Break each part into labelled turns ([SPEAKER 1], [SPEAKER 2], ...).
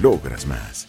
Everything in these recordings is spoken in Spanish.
[SPEAKER 1] logras más.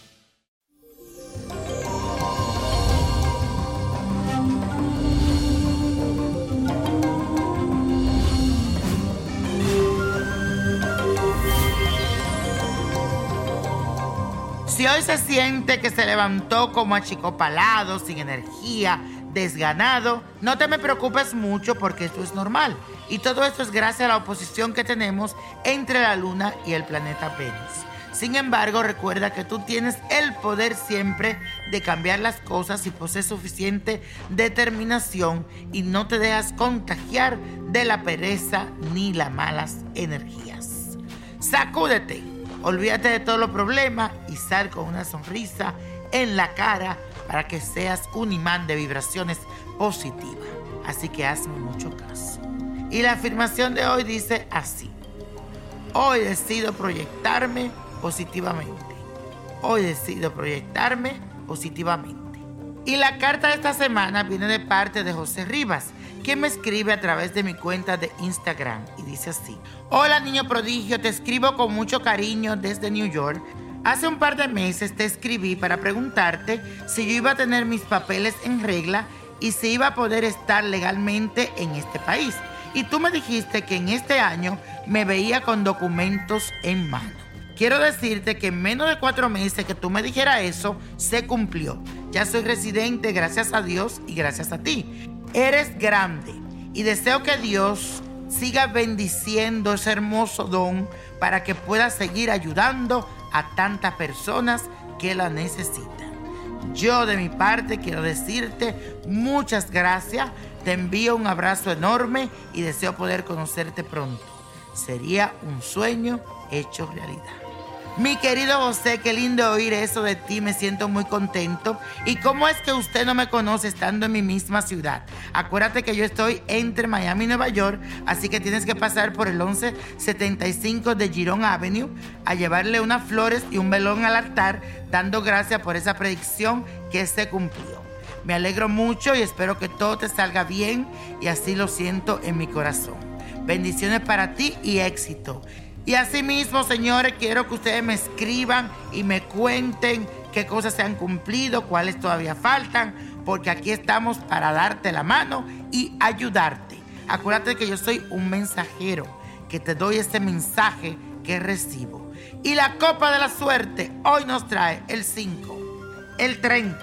[SPEAKER 2] Si hoy se siente que se levantó como achicopalado, sin energía, desganado, no te me preocupes mucho porque esto es normal. Y todo esto es gracias a la oposición que tenemos entre la Luna y el planeta Venus. Sin embargo, recuerda que tú tienes el poder siempre de cambiar las cosas si posees suficiente determinación y no te dejas contagiar de la pereza ni las malas energías. Sacúdete, olvídate de todos los problemas y sal con una sonrisa en la cara para que seas un imán de vibraciones positivas. Así que hazme mucho caso. Y la afirmación de hoy dice así. Hoy decido proyectarme positivamente. Hoy decido proyectarme positivamente. Y la carta de esta semana viene de parte de José Rivas, quien me escribe a través de mi cuenta de Instagram y dice así. Hola niño prodigio, te escribo con mucho cariño desde New York. Hace un par de meses te escribí para preguntarte si yo iba a tener mis papeles en regla y si iba a poder estar legalmente en este país. Y tú me dijiste que en este año me veía con documentos en mano. Quiero decirte que en menos de cuatro meses que tú me dijeras eso, se cumplió. Ya soy residente gracias a Dios y gracias a ti. Eres grande y deseo que Dios siga bendiciendo ese hermoso don para que puedas seguir ayudando a tantas personas que la necesitan. Yo de mi parte quiero decirte muchas gracias, te envío un abrazo enorme y deseo poder conocerte pronto. Sería un sueño hecho realidad. Mi querido José, qué lindo oír eso de ti, me siento muy contento. ¿Y cómo es que usted no me conoce estando en mi misma ciudad? Acuérdate que yo estoy entre Miami y Nueva York, así que tienes que pasar por el 1175 de Girón Avenue a llevarle unas flores y un velón al altar, dando gracias por esa predicción que se cumplió. Me alegro mucho y espero que todo te salga bien y así lo siento en mi corazón. Bendiciones para ti y éxito. Y asimismo, señores, quiero que ustedes me escriban y me cuenten qué cosas se han cumplido, cuáles todavía faltan, porque aquí estamos para darte la mano y ayudarte. Acuérdate que yo soy un mensajero, que te doy este mensaje que recibo. Y la copa de la suerte hoy nos trae el 5, el 30,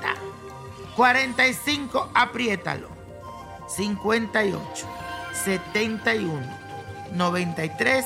[SPEAKER 2] 45, apriétalo, 58, 71, 93